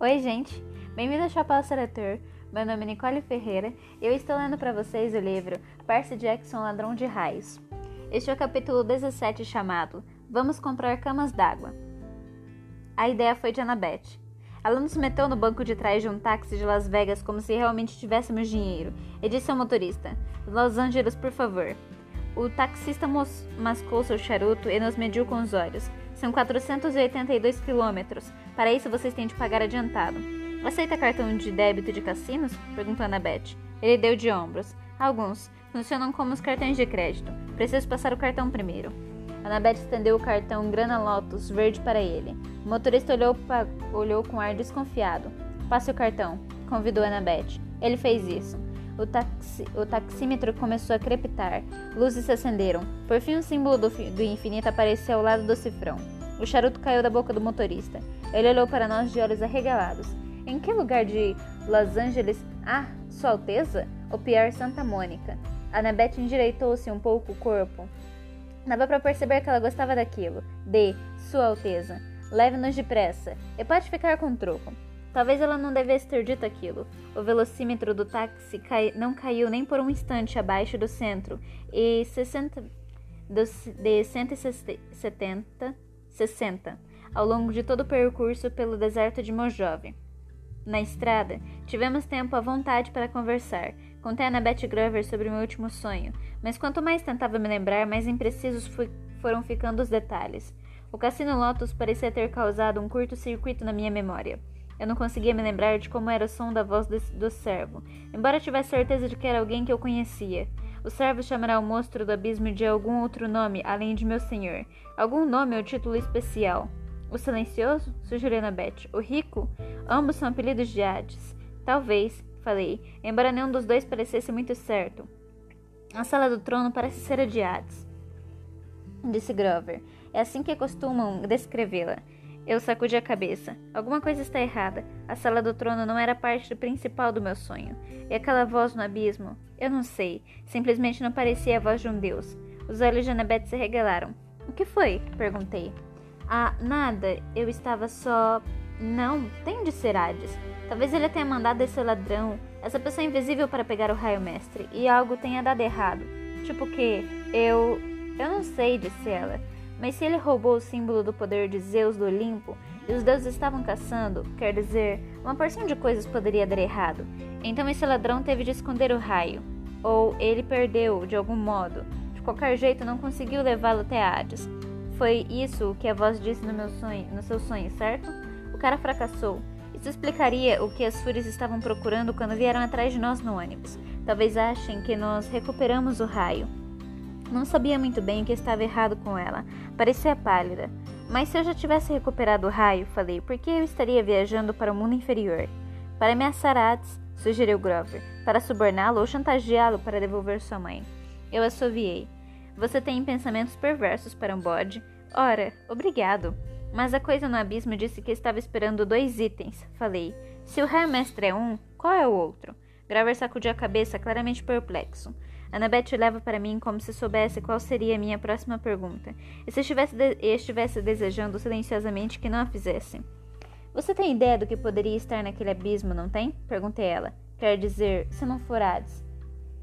Oi, gente! Bem-vindo ao Chapéu Seletor. Meu nome é Nicole Ferreira e eu estou lendo para vocês o livro Percy Jackson Ladrão de Raios. Este é o capítulo 17 chamado Vamos comprar camas d'água. A ideia foi de Annabeth. Ela nos meteu no banco de trás de um táxi de Las Vegas como se realmente tivéssemos dinheiro e disse ao motorista: Los Angeles, por favor. O taxista mascou seu charuto e nos mediu com os olhos. São 482 quilômetros. Para isso vocês têm de pagar adiantado. Aceita cartão de débito de cassinos? perguntou Annabeth. Ele deu de ombros. Alguns. Funcionam como os cartões de crédito. Preciso passar o cartão primeiro. Annabeth estendeu o cartão Grana Lotus verde para ele. O motorista olhou, olhou com ar desconfiado. Passe o cartão, convidou Annabeth. Ele fez isso. O, taxi, o taxímetro começou a crepitar. Luzes se acenderam. Por fim, um símbolo do, do infinito apareceu ao lado do cifrão. O charuto caiu da boca do motorista. Ele olhou para nós de olhos arregalados. Em que lugar de Los Angeles? Ah, Sua Alteza? Ou pior, Santa Mônica? Annabeth endireitou-se um pouco o corpo. Dava para perceber que ela gostava daquilo. De Sua Alteza. Leve-nos depressa. E pode ficar com troco. Talvez ela não devesse ter dito aquilo. O velocímetro do táxi cai, não caiu nem por um instante abaixo do centro e 60, dos, de 170, 60 ao longo de todo o percurso pelo deserto de Mojave. Na estrada, tivemos tempo à vontade para conversar. Contei a Annabeth Grover sobre meu último sonho, mas quanto mais tentava me lembrar, mais imprecisos fui, foram ficando os detalhes. O Cassino Lotus parecia ter causado um curto-circuito na minha memória. Eu não conseguia me lembrar de como era o som da voz do servo, embora tivesse certeza de que era alguém que eu conhecia. O servo chamará o monstro do abismo de algum outro nome, além de meu senhor. Algum nome ou título especial. O silencioso? Sugeriu Annabeth. O rico? Ambos são apelidos de Hades. Talvez, falei, embora nenhum dos dois parecesse muito certo. A sala do trono parece ser a de Hades, disse Grover. É assim que costumam descrevê-la. Eu sacudi a cabeça. Alguma coisa está errada. A sala do trono não era parte principal do meu sonho. E aquela voz no abismo? Eu não sei. Simplesmente não parecia a voz de um deus. Os olhos de Annabeth se regalaram. O que foi? Perguntei. Ah, nada. Eu estava só. Não, tem de ser Hades. Talvez ele tenha mandado esse ladrão, essa pessoa invisível para pegar o raio mestre, e algo tenha dado errado. Tipo que eu. Eu não sei, disse ela. Mas se ele roubou o símbolo do poder de Zeus do Olimpo e os deuses estavam caçando, quer dizer, uma porção de coisas poderia dar errado. Então esse ladrão teve de esconder o raio. Ou ele perdeu, de algum modo. De qualquer jeito, não conseguiu levá-lo até Hades. Foi isso que a voz disse no meu sonho, no seu sonho, certo? O cara fracassou. Isso explicaria o que as fúrias estavam procurando quando vieram atrás de nós no ônibus. Talvez achem que nós recuperamos o raio. Não sabia muito bem o que estava errado com ela. Parecia pálida. Mas se eu já tivesse recuperado o raio, falei, por que eu estaria viajando para o mundo inferior? Para ameaçar Hades, sugeriu Grover, para suborná-lo ou chantageá-lo para devolver sua mãe. Eu assoviei. Você tem pensamentos perversos para um bode? Ora, obrigado. Mas a coisa no abismo disse que estava esperando dois itens. Falei, se o raio mestre é um, qual é o outro? Grover sacudiu a cabeça, claramente perplexo. Annabeth olhava para mim como se soubesse qual seria a minha próxima pergunta, e se estivesse, de estivesse desejando silenciosamente que não a fizesse. Você tem ideia do que poderia estar naquele abismo, não tem? Perguntei ela. Quer dizer, se não for Hades.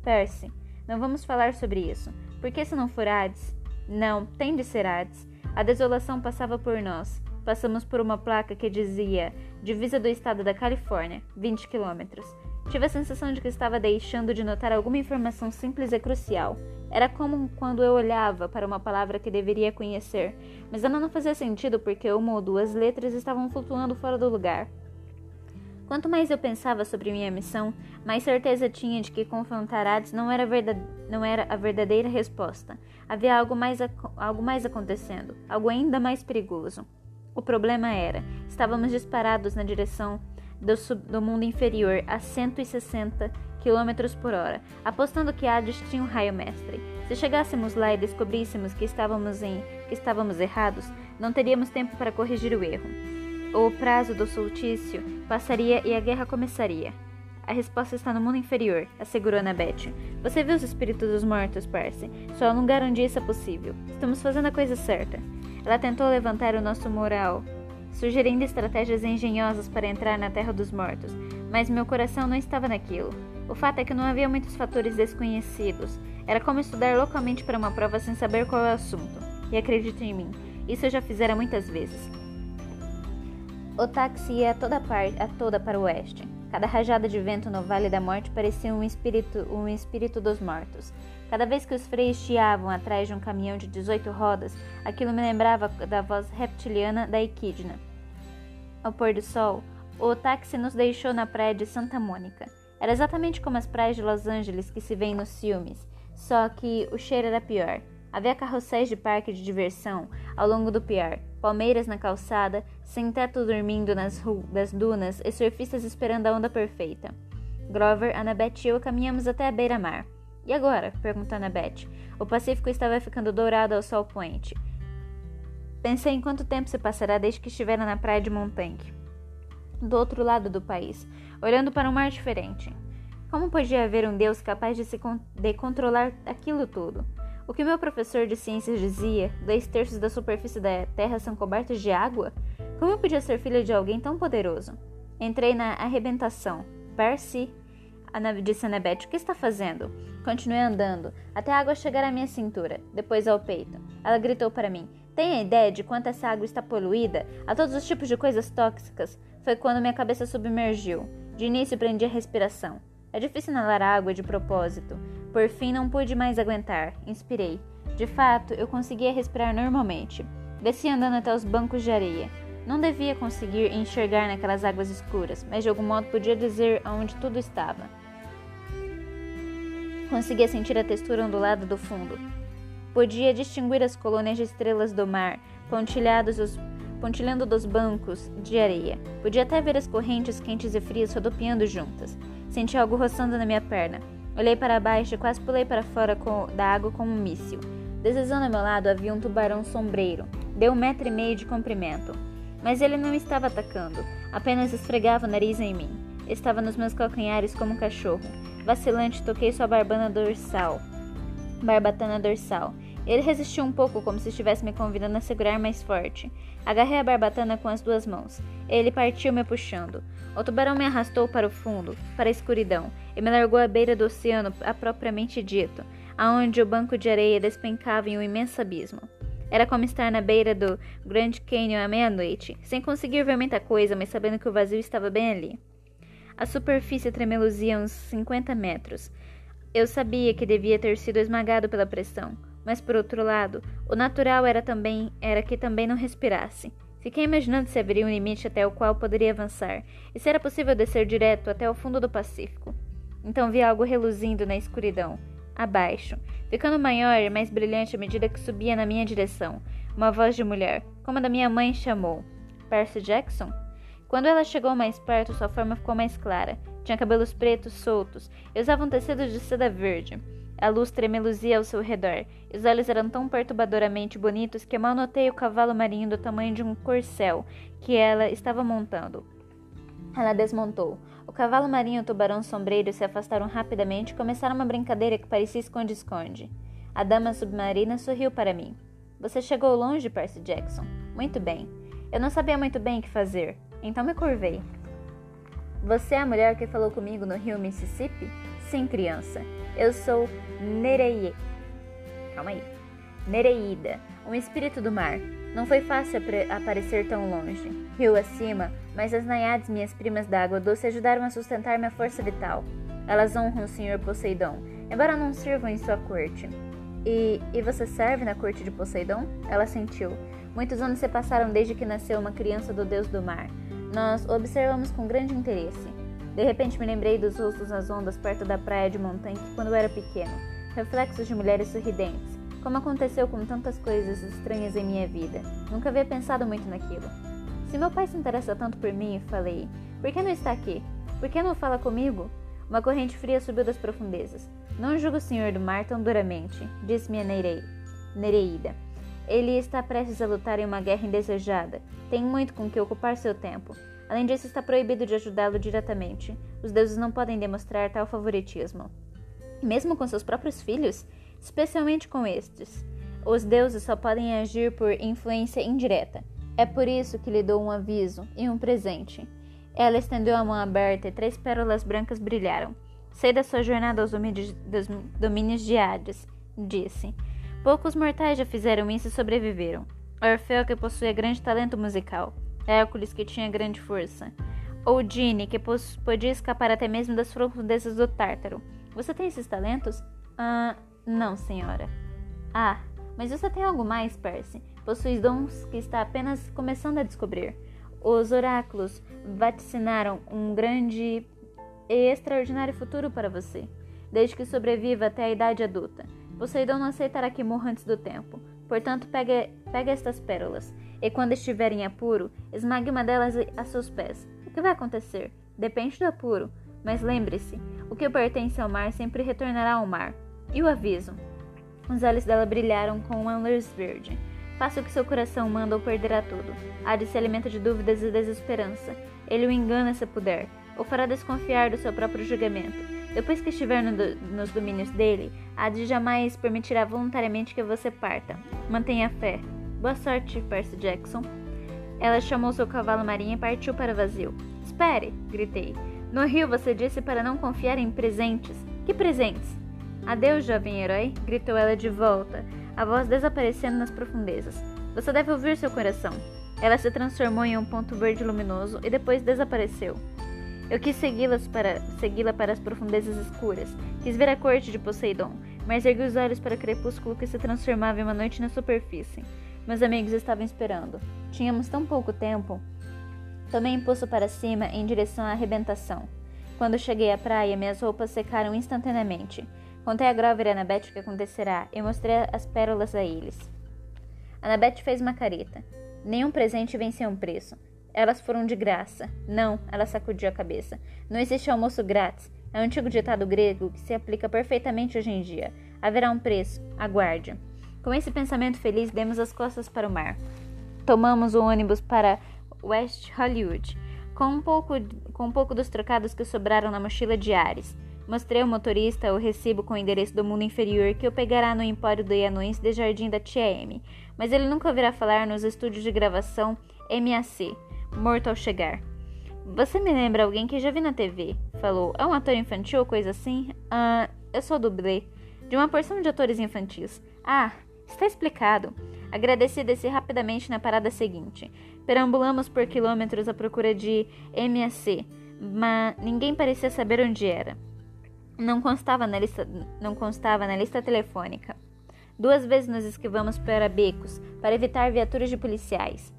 Percy, não vamos falar sobre isso. Por que se não for Hades? Não, tem de ser Hades. A desolação passava por nós. Passamos por uma placa que dizia Divisa do Estado da Califórnia, 20 quilômetros. Tive a sensação de que estava deixando de notar alguma informação simples e crucial. Era como quando eu olhava para uma palavra que deveria conhecer, mas ela não fazia sentido porque uma ou duas letras estavam flutuando fora do lugar. Quanto mais eu pensava sobre minha missão, mais certeza tinha de que confrontar Hades não era, não era a verdadeira resposta. Havia algo mais, algo mais acontecendo, algo ainda mais perigoso. O problema era, estávamos disparados na direção do, sub, do mundo inferior a 160 km por hora, apostando que Hades tinha um raio mestre. Se chegássemos lá e descobríssemos que estávamos, em, que estávamos errados, não teríamos tempo para corrigir o erro. O prazo do soltício passaria e a guerra começaria. A resposta está no mundo inferior, assegurou Annabeth. Você viu os espíritos dos mortos, Percy? Só um lugar isso é possível. Estamos fazendo a coisa certa. Ela tentou levantar o nosso moral sugerindo estratégias engenhosas para entrar na Terra dos Mortos, mas meu coração não estava naquilo. O fato é que não havia muitos fatores desconhecidos. Era como estudar localmente para uma prova sem saber qual é o assunto. E acredite em mim, isso eu já fizera muitas vezes. O táxi ia a toda, a toda para o oeste. Cada rajada de vento no Vale da Morte parecia um espírito, um espírito dos mortos. Cada vez que os freios chiavam atrás de um caminhão de 18 rodas, aquilo me lembrava da voz reptiliana da Equidna. Ao pôr do sol, o táxi nos deixou na praia de Santa Mônica. Era exatamente como as praias de Los Angeles que se veem nos filmes, só que o cheiro era pior. Havia carrosséis de parque de diversão ao longo do piar, palmeiras na calçada, sem teto dormindo nas, das dunas e surfistas esperando a onda perfeita. Grover, Annabeth e eu caminhamos até a beira-mar. E agora? perguntou Annabeth. O Pacífico estava ficando dourado ao sol poente. Pensei em quanto tempo se passará desde que estivera na praia de Montanque, do outro lado do país, olhando para um mar diferente. Como podia haver um Deus capaz de, se con de controlar aquilo tudo? O que meu professor de ciências dizia, dois terços da superfície da Terra são cobertos de água? Como eu podia ser filha de alguém tão poderoso? Entrei na arrebentação. Percy, disse Annabeth, o que está fazendo? Continuei andando, até a água chegar à minha cintura, depois ao peito. Ela gritou para mim: Tem a ideia de quanto essa água está poluída? A todos os tipos de coisas tóxicas. Foi quando minha cabeça submergiu. De início prendi a respiração. É difícil inalar água de propósito. Por fim, não pude mais aguentar. Inspirei. De fato, eu conseguia respirar normalmente. Desci andando até os bancos de areia. Não devia conseguir enxergar naquelas águas escuras, mas de algum modo podia dizer aonde tudo estava. Conseguia sentir a textura ondulada do fundo. Podia distinguir as colônias de estrelas do mar, pontilhados os pontilhando dos bancos de areia. Podia até ver as correntes quentes e frias rodopiando juntas. Senti algo roçando na minha perna. Olhei para baixo e quase pulei para fora com, da água como um míssil. Deslizando ao meu lado havia um tubarão sombreiro. Deu um metro e meio de comprimento. Mas ele não estava atacando, apenas esfregava o nariz em mim. Estava nos meus calcanhares como um cachorro. Vacilante, toquei sua barbana dorsal. Barbatana dorsal. Ele resistiu um pouco, como se estivesse me convidando a segurar mais forte. Agarrei a barbatana com as duas mãos. Ele partiu me puxando. O tubarão me arrastou para o fundo, para a escuridão, e me largou à beira do oceano, a propriamente dito, aonde o banco de areia despencava em um imenso abismo. Era como estar na beira do Grand Canyon à meia-noite, sem conseguir ver muita coisa, mas sabendo que o vazio estava bem ali. A superfície tremeluzia uns 50 metros. Eu sabia que devia ter sido esmagado pela pressão. Mas por outro lado, o natural era também era que também não respirasse. Fiquei imaginando se haveria um limite até o qual poderia avançar, e se era possível descer direto até o fundo do Pacífico. Então vi algo reluzindo na escuridão, abaixo, ficando maior e mais brilhante à medida que subia na minha direção. Uma voz de mulher, como a da minha mãe, chamou: Percy Jackson? Quando ela chegou mais perto, sua forma ficou mais clara. Tinha cabelos pretos soltos e usava um tecido de seda verde. A luz tremeluzia ao seu redor, e os olhos eram tão perturbadoramente bonitos que mal notei o cavalo marinho do tamanho de um corcel que ela estava montando. Ela desmontou. O cavalo marinho e o tubarão sombreiro se afastaram rapidamente e começaram uma brincadeira que parecia esconde-esconde. A dama submarina sorriu para mim. Você chegou longe, Percy Jackson. Muito bem. Eu não sabia muito bem o que fazer, então me curvei. Você é a mulher que falou comigo no rio Mississippi? Sim, criança. Eu sou Nereie. Calma aí. Nereida, um espírito do mar. Não foi fácil aparecer tão longe. Rio acima, mas as naiades, minhas primas d'água doce, ajudaram a sustentar minha força vital. Elas honram o Senhor Poseidon, embora não sirvam em sua corte. E, e você serve na corte de Poseidon? Ela sentiu. Muitos anos se passaram desde que nasceu uma criança do deus do mar. Nós observamos com grande interesse. De repente me lembrei dos rostos nas ondas perto da praia de Montanque quando eu era pequeno, reflexos de mulheres sorridentes, como aconteceu com tantas coisas estranhas em minha vida. Nunca havia pensado muito naquilo. Se meu pai se interessa tanto por mim, falei, por que não está aqui? Por que não fala comigo? Uma corrente fria subiu das profundezas. Não julgo o senhor do mar tão duramente, disse minha Nereida. Ele está prestes a lutar em uma guerra indesejada. Tem muito com que ocupar seu tempo. Além disso, está proibido de ajudá-lo diretamente. Os deuses não podem demonstrar tal favoritismo. Mesmo com seus próprios filhos, especialmente com estes. Os deuses só podem agir por influência indireta. É por isso que lhe dou um aviso e um presente. Ela estendeu a mão aberta e três pérolas brancas brilharam. Sei da sua jornada aos domínios de Hades, disse. Poucos mortais já fizeram isso e sobreviveram. Orfeu, que possuía grande talento musical. Hércules, que tinha grande força. Odine, que podia escapar até mesmo das profundezas do Tártaro. Você tem esses talentos? Ah, não, senhora. Ah, mas você tem algo mais, Percy. Possui dons que está apenas começando a descobrir. Os oráculos vaticinaram um grande e extraordinário futuro para você, desde que sobreviva até a idade adulta. Poseidon não aceitará que morra antes do tempo. Portanto, pegue, pegue estas pérolas, e quando estiver em apuro, esmague uma delas a seus pés. O que vai acontecer? Depende do apuro. Mas lembre-se, o que pertence ao mar sempre retornará ao mar. E o aviso? Os olhos dela brilharam com uma luz verde. Faça o que seu coração manda ou perderá tudo. Há se alimenta de dúvidas e desesperança. Ele o engana se puder, ou fará desconfiar do seu próprio julgamento. Depois que estiver no do, nos domínios dele, Hades jamais permitirá voluntariamente que você parta. Mantenha fé. Boa sorte, Percy Jackson. Ela chamou seu cavalo marinho e partiu para o vazio. Espere! gritei. No rio você disse para não confiar em presentes. Que presentes? Adeus, jovem herói! gritou ela de volta, a voz desaparecendo nas profundezas. Você deve ouvir seu coração. Ela se transformou em um ponto verde luminoso e depois desapareceu. Eu quis segui-la para, segui para as profundezas escuras, quis ver a corte de Poseidon, mas ergui os olhos para o crepúsculo que se transformava em uma noite na superfície. Meus amigos estavam esperando. Tínhamos tão pouco tempo. Tomei impulso para cima em direção à arrebentação. Quando cheguei à praia, minhas roupas secaram instantaneamente. Contei a Grover e a Annabeth o que acontecerá e mostrei as pérolas a eles. Annabeth fez uma careta. Nenhum presente venceu um preço. Elas foram de graça. Não, ela sacudiu a cabeça. Não existe almoço grátis. É um antigo ditado grego que se aplica perfeitamente hoje em dia. Haverá um preço. Aguarde. Com esse pensamento feliz, demos as costas para o mar. Tomamos o ônibus para West Hollywood, com um pouco, com um pouco dos trocados que sobraram na mochila de Ares. Mostrei ao motorista o recibo com o endereço do mundo inferior que eu pegará no empório do Ianuins de Jardim da Tia M, mas ele nunca ouvirá falar nos estúdios de gravação MAC morto ao chegar. Você me lembra alguém que já vi na TV? Falou. É um ator infantil ou coisa assim? Ah, eu sou dublê. De uma porção de atores infantis. Ah, está explicado. Agradeci desci rapidamente na parada seguinte. Perambulamos por quilômetros à procura de MAC, mas ninguém parecia saber onde era. Não constava na lista, não constava na lista telefônica. Duas vezes nos esquivamos para becos, para evitar viaturas de policiais.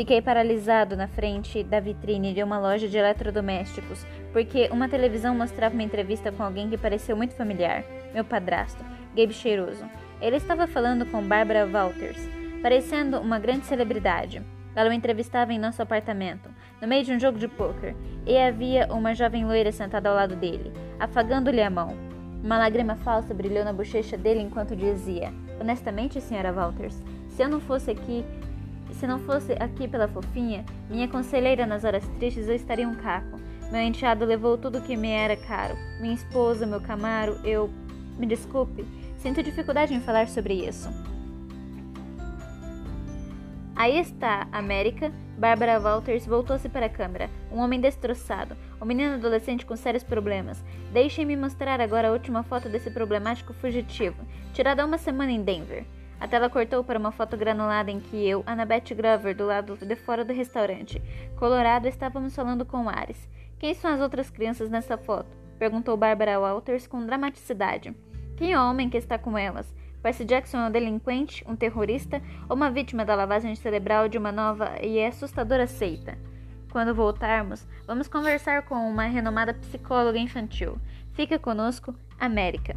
Fiquei paralisado na frente da vitrine de uma loja de eletrodomésticos, porque uma televisão mostrava uma entrevista com alguém que pareceu muito familiar, meu padrasto, Gabe Cheiroso. Ele estava falando com Barbara Walters, parecendo uma grande celebridade. Ela o entrevistava em nosso apartamento, no meio de um jogo de pôquer, e havia uma jovem loira sentada ao lado dele, afagando-lhe a mão. Uma lágrima falsa brilhou na bochecha dele enquanto dizia: Honestamente, senhora Walters, se eu não fosse aqui, se não fosse aqui pela fofinha, minha conselheira nas horas tristes, eu estaria um caco. Meu enteado levou tudo que me era caro. Minha esposa, meu camaro, eu. Me desculpe, sinto dificuldade em falar sobre isso. Aí está, América. Bárbara Walters voltou-se para a câmera. Um homem destroçado. Um menino adolescente com sérios problemas. Deixem-me mostrar agora a última foto desse problemático fugitivo, tirada há uma semana em Denver. A tela cortou para uma foto granulada em que eu, Annabeth Grover, do lado de fora do restaurante. Colorado, estávamos falando com Ares. Quem são as outras crianças nessa foto? Perguntou Barbara Walters com dramaticidade. Quem é o homem que está com elas? Percy Jackson é um delinquente, um terrorista ou uma vítima da lavagem cerebral de uma nova e assustadora seita? Quando voltarmos, vamos conversar com uma renomada psicóloga infantil. Fica conosco, América.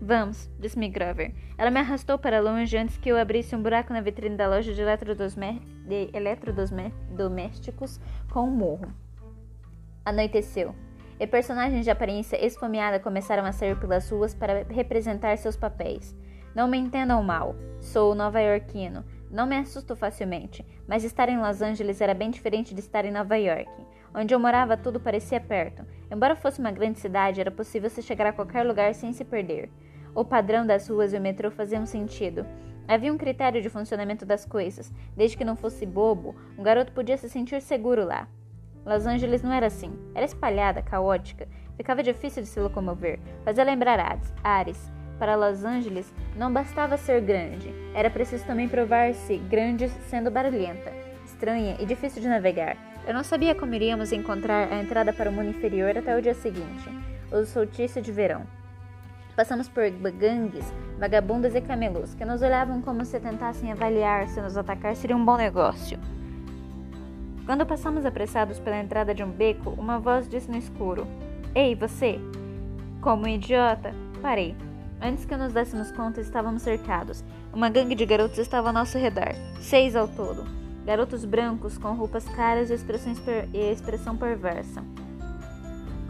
Vamos, disse-me Grover. Ela me arrastou para longe antes que eu abrisse um buraco na vitrine da loja de, de eletrodomésticos com um morro. Anoiteceu, e personagens de aparência esfomeada começaram a sair pelas ruas para representar seus papéis. Não me entendam mal, sou nova-iorquino, não me assusto facilmente, mas estar em Los Angeles era bem diferente de estar em Nova York. Onde eu morava, tudo parecia perto. Embora fosse uma grande cidade, era possível se chegar a qualquer lugar sem se perder. O padrão das ruas e o metrô faziam sentido. Havia um critério de funcionamento das coisas. Desde que não fosse bobo, um garoto podia se sentir seguro lá. Los Angeles não era assim. Era espalhada, caótica. Ficava difícil de se locomover. Fazia lembrar Ares. Para Los Angeles, não bastava ser grande. Era preciso também provar-se grande sendo barulhenta, estranha e difícil de navegar. Eu não sabia como iríamos encontrar a entrada para o mundo inferior até o dia seguinte, o solstício de verão. Passamos por gangues, vagabundas e camelos, que nos olhavam como se tentassem avaliar se nos atacar seria um bom negócio. Quando passamos apressados pela entrada de um beco, uma voz disse no escuro: Ei, você! Como um idiota, parei. Antes que nos dessemos conta, estávamos cercados. Uma gangue de garotos estava ao nosso redor, seis ao todo. Garotos brancos com roupas caras e, e expressão perversa.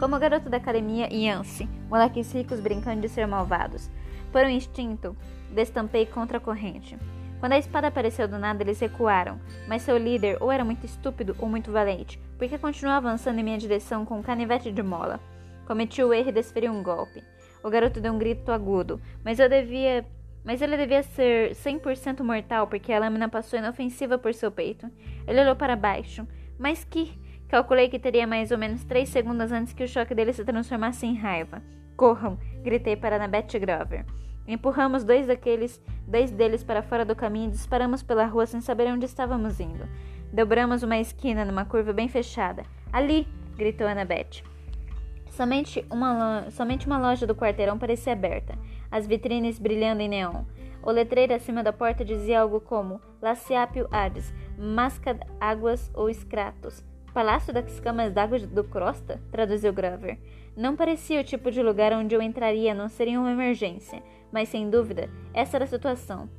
Como o garoto da academia Yance, moleques ricos brincando de ser malvados. Por um instinto, destampei contra a corrente. Quando a espada apareceu do nada, eles recuaram, mas seu líder ou era muito estúpido ou muito valente, porque continuou avançando em minha direção com um canivete de mola. Cometi o erro e desferi um golpe. O garoto deu um grito agudo, mas eu devia mas ele devia ser 100% mortal porque a lâmina passou inofensiva por seu peito. Ele olhou para baixo. Mas que? Calculei que teria mais ou menos três segundos antes que o choque dele se transformasse em raiva. Corram! Gritei para Annabeth Grover. Empurramos dois daqueles, dois deles para fora do caminho e disparamos pela rua sem saber onde estávamos indo. Dobramos uma esquina numa curva bem fechada. Ali! gritou Annabeth. Somente uma, somente uma loja do quarteirão parecia aberta, as vitrines brilhando em neon. O letreiro acima da porta dizia algo como Laciapio Hades, Mascad Águas ou Escratos. Palácio das Camas d'Água do Crosta? traduziu Grover. Não parecia o tipo de lugar onde eu entraria não ser em uma emergência, mas sem dúvida, essa era a situação.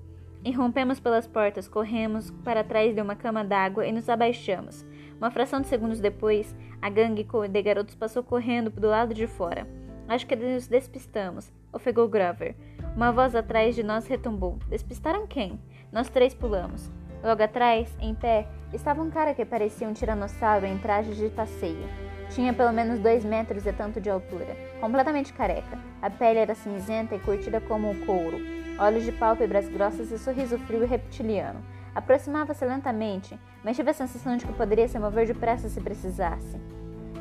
Irrompemos pelas portas, corremos para trás de uma cama d'água e nos abaixamos. Uma fração de segundos depois, a gangue de garotos passou correndo do lado de fora. Acho que nos despistamos, ofegou Grover. Uma voz atrás de nós retumbou. Despistaram quem? Nós três pulamos. Logo atrás, em pé, estava um cara que parecia um tiranossauro em traje de passeio. Tinha pelo menos dois metros e tanto de altura, completamente careca. A pele era cinzenta e curtida como o couro, olhos de pálpebras grossas e sorriso frio e reptiliano. Aproximava-se lentamente, mas tive a sensação de que poderia se mover depressa se precisasse.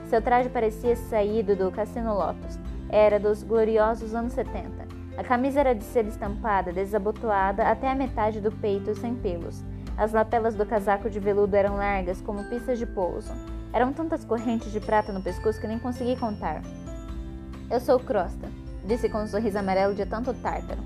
Seu traje parecia saído do Cassino Lotus. Era dos gloriosos anos 70. A camisa era de seda estampada, desabotoada até a metade do peito sem pelos. As lapelas do casaco de veludo eram largas como pistas de pouso. Eram tantas correntes de prata no pescoço que nem consegui contar. Eu sou Crosta, disse com um sorriso amarelo de tanto tártaro.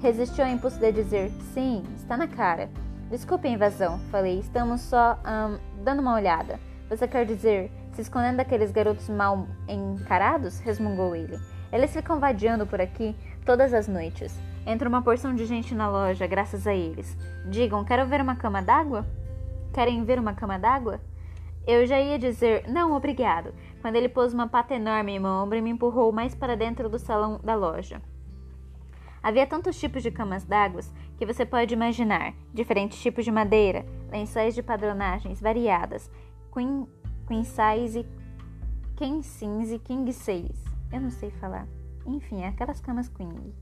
Resistiu ao impulso de dizer: Sim, está na cara. Desculpe a invasão, falei. Estamos só um, dando uma olhada. Você quer dizer, se escondendo daqueles garotos mal encarados? resmungou ele. Eles ficam vadiando por aqui todas as noites. Entra uma porção de gente na loja, graças a eles. Digam, quero ver uma cama d'água? Querem ver uma cama d'água? Eu já ia dizer, não, obrigado, quando ele pôs uma pata enorme em meu ombro e me empurrou mais para dentro do salão da loja. Havia tantos tipos de camas d'água que você pode imaginar, diferentes tipos de madeira, lençóis de padronagens variadas, queen, queen size, king size king size. Eu não sei falar. Enfim, aquelas camas queen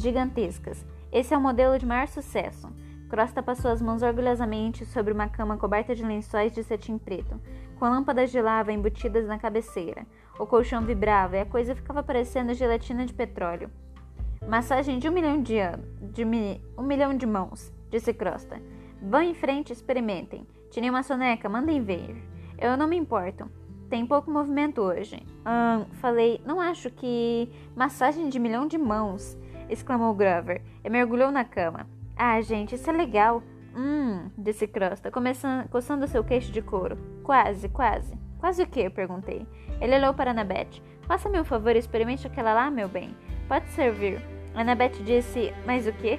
gigantescas. Esse é o modelo de maior sucesso. Crosta passou as mãos orgulhosamente sobre uma cama coberta de lençóis de cetim preto, com lâmpadas de lava embutidas na cabeceira. O colchão vibrava e a coisa ficava parecendo gelatina de petróleo. Massagem de um milhão de anos, de mi, um milhão de mãos, disse Crosta. Vão em frente, experimentem. Tirem uma soneca, mandem ver. Eu não me importo. Tem pouco movimento hoje. Hum, falei, não acho que. Massagem de milhão de mãos exclamou Grover e mergulhou na cama. Ah, gente, isso é legal. Hum, disse Crosta, começando, coçando seu queixo de couro. Quase, quase. Quase o quê? perguntei. Ele olhou para Annabeth. Faça-me um favor e experimente aquela lá, meu bem. Pode servir. Annabeth disse, mas o quê?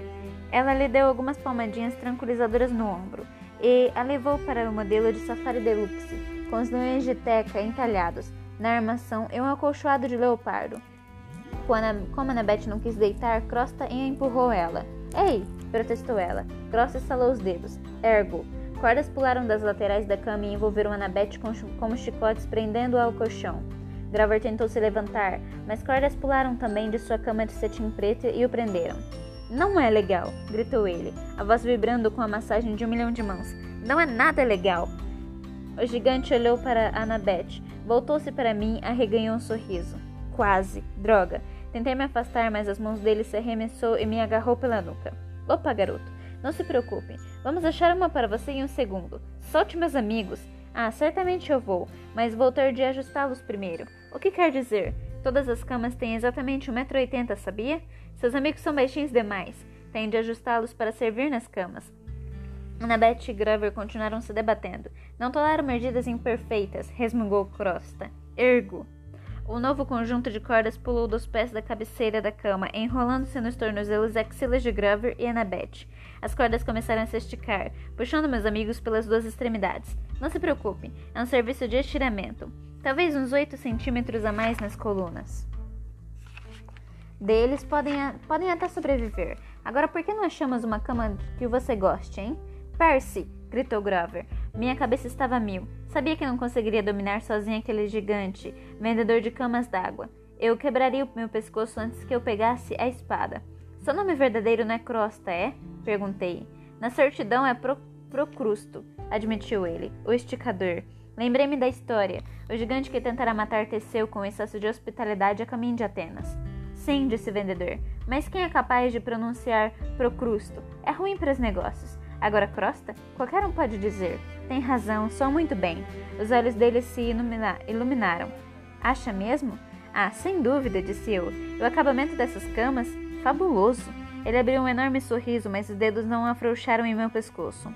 Ela lhe deu algumas palmadinhas tranquilizadoras no ombro e a levou para o modelo de Safari Deluxe, com os leões de teca entalhados na armação e um acolchoado de leopardo. Como Annabeth não quis deitar, Crosta empurrou ela. Ei! protestou ela. Crosta estalou os dedos. Ergo. Cordas pularam das laterais da cama e envolveram Annabeth como chicotes, prendendo-a ao colchão. Grover tentou se levantar, mas cordas pularam também de sua cama de cetim preto e o prenderam. Não é legal, gritou ele, a voz vibrando com a massagem de um milhão de mãos. Não é nada legal. O gigante olhou para Annabeth, voltou-se para mim, arreganhou um sorriso. Quase. Droga. Tentei me afastar, mas as mãos dele se arremessou e me agarrou pela nuca. Opa, garoto. Não se preocupe. Vamos achar uma para você em um segundo. Solte meus amigos. Ah, certamente eu vou, mas vou ter de ajustá-los primeiro. O que quer dizer? Todas as camas têm exatamente 1,80m, sabia? Seus amigos são baixinhos demais. Tem de ajustá-los para servir nas camas. Annabeth e Grover continuaram se debatendo. Não tolero medidas imperfeitas, resmungou Crosta. Ergo. O novo conjunto de cordas pulou dos pés da cabeceira da cama, enrolando-se nos tornozelos axilas de Grover e Annabeth. As cordas começaram a se esticar, puxando meus amigos pelas duas extremidades. Não se preocupe, é um serviço de estiramento. Talvez uns 8 centímetros a mais nas colunas. Deles podem, podem até sobreviver. Agora, por que não achamos uma cama que você goste, hein? Percy! gritou Grover. Minha cabeça estava mil. Sabia que não conseguiria dominar sozinha aquele gigante, vendedor de camas d'água. Eu quebraria o meu pescoço antes que eu pegasse a espada. Seu nome verdadeiro não é Crosta, é? Perguntei. Na certidão é Pro Procrusto, admitiu ele, o esticador. Lembrei-me da história. O gigante que tentara matar Teseu com excesso de hospitalidade a caminho de Atenas. Sim, disse o vendedor, mas quem é capaz de pronunciar Procrusto? É ruim para os negócios. Agora, Crosta, qualquer um pode dizer. Tem razão, sou muito bem. Os olhos dele se ilumina iluminaram. Acha mesmo? Ah, sem dúvida, disse eu. O acabamento dessas camas, fabuloso. Ele abriu um enorme sorriso, mas os dedos não afrouxaram em meu pescoço.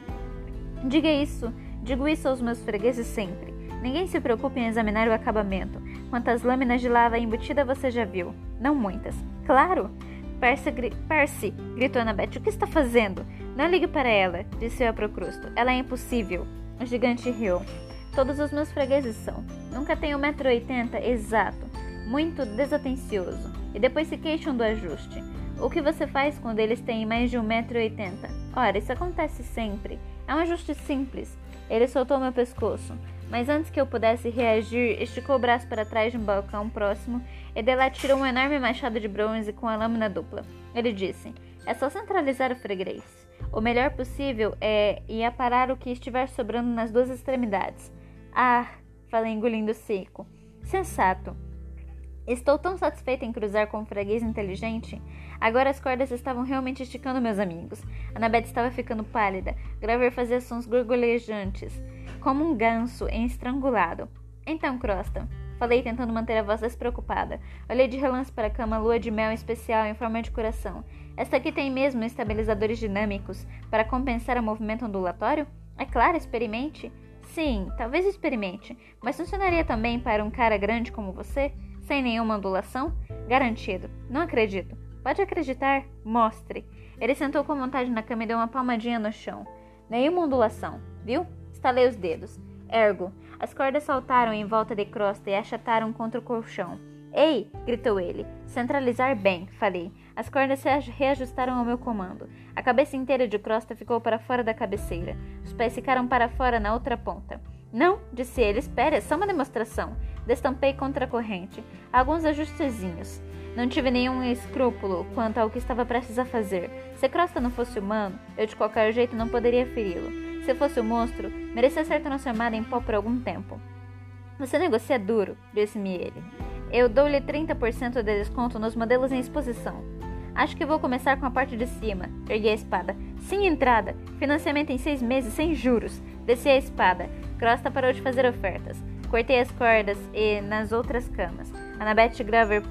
Diga isso Digo isso aos meus fregueses sempre. Ninguém se preocupe em examinar o acabamento. Quantas lâminas de lava embutida você já viu? Não muitas. Claro! Percy, gri Percy gritou Annabeth. O que está fazendo? Não ligue para ela, disse eu a Procrusto. Ela é impossível. O gigante riu. Todos os meus fregueses são. Nunca tenho 1,80m exato. Muito desatencioso. E depois se queixam do ajuste. O que você faz quando eles têm mais de 1,80m? Ora, isso acontece sempre. É um ajuste simples. Ele soltou meu pescoço, mas antes que eu pudesse reagir, esticou o braço para trás de um balcão próximo e de lá tirou um enorme machado de bronze com a lâmina dupla. Ele disse: É só centralizar o freguês. O melhor possível é ir aparar o que estiver sobrando nas duas extremidades. Ah, falei engolindo seco. Sensato. Estou tão satisfeita em cruzar com um freguês inteligente. Agora as cordas estavam realmente esticando meus amigos. Annabeth estava ficando pálida. Graver fazia sons gorgolejantes, como um ganso estrangulado. Então, Crosta, falei tentando manter a voz despreocupada. Olhei de relance para a cama lua de mel especial em forma de coração. Esta aqui tem mesmo estabilizadores dinâmicos para compensar o movimento ondulatório? É claro, experimente. Sim, talvez experimente, mas funcionaria também para um cara grande como você? sem nenhuma ondulação? Garantido. Não acredito. Pode acreditar? Mostre. Ele sentou com vontade na cama e deu uma palmadinha no chão. Nenhuma ondulação, viu? Estalei os dedos. Ergo. As cordas saltaram em volta de Crosta e achataram contra o colchão. Ei! gritou ele. Centralizar bem, falei. As cordas se reajustaram ao meu comando. A cabeça inteira de Crosta ficou para fora da cabeceira. Os pés ficaram para fora na outra ponta. Não, disse ele, espere, é só uma demonstração. Destampei contra a corrente. Alguns ajustezinhos. Não tive nenhum escrúpulo quanto ao que estava prestes a fazer. Se Crosta não fosse humano, eu de qualquer jeito não poderia feri-lo. Se fosse um monstro, merecia ser transformado em pó por algum tempo. Você negocia duro, disse-me ele. Eu dou-lhe 30% de desconto nos modelos em exposição. Acho que vou começar com a parte de cima. Ergui a espada. Sem entrada. Financiamento em seis meses, sem juros. Desci a espada. Crosta parou de fazer ofertas. Cortei as cordas e nas outras camas. Annabeth e Grover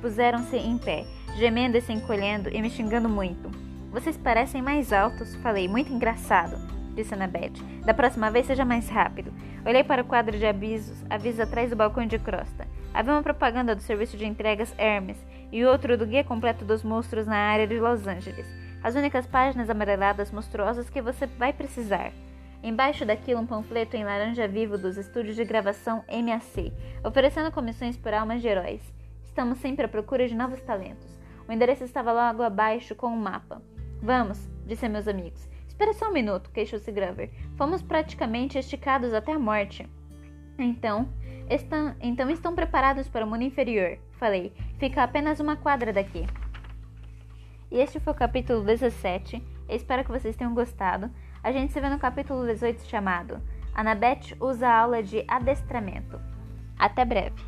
puseram-se em pé, gemendo e se encolhendo e me xingando muito. Vocês parecem mais altos, falei. Muito engraçado, disse Annabeth. Da próxima vez seja mais rápido. Olhei para o quadro de avisos, avisos atrás do balcão de Crosta. Havia uma propaganda do serviço de entregas Hermes e outro do guia completo dos monstros na área de Los Angeles. As únicas páginas amareladas monstruosas que você vai precisar. Embaixo daquilo, um panfleto em laranja vivo dos estúdios de gravação MAC, oferecendo comissões por almas de heróis. Estamos sempre à procura de novos talentos. O endereço estava logo abaixo com um mapa. Vamos, disse a meus amigos. Espere só um minuto, queixou-se Grover. Fomos praticamente esticados até a morte. Então, estão, então estão preparados para o mundo inferior, falei. Fica apenas uma quadra daqui. E este foi o capítulo 17. Eu espero que vocês tenham gostado. A gente se vê no capítulo 18 chamado Anabeth usa aula de adestramento. Até breve!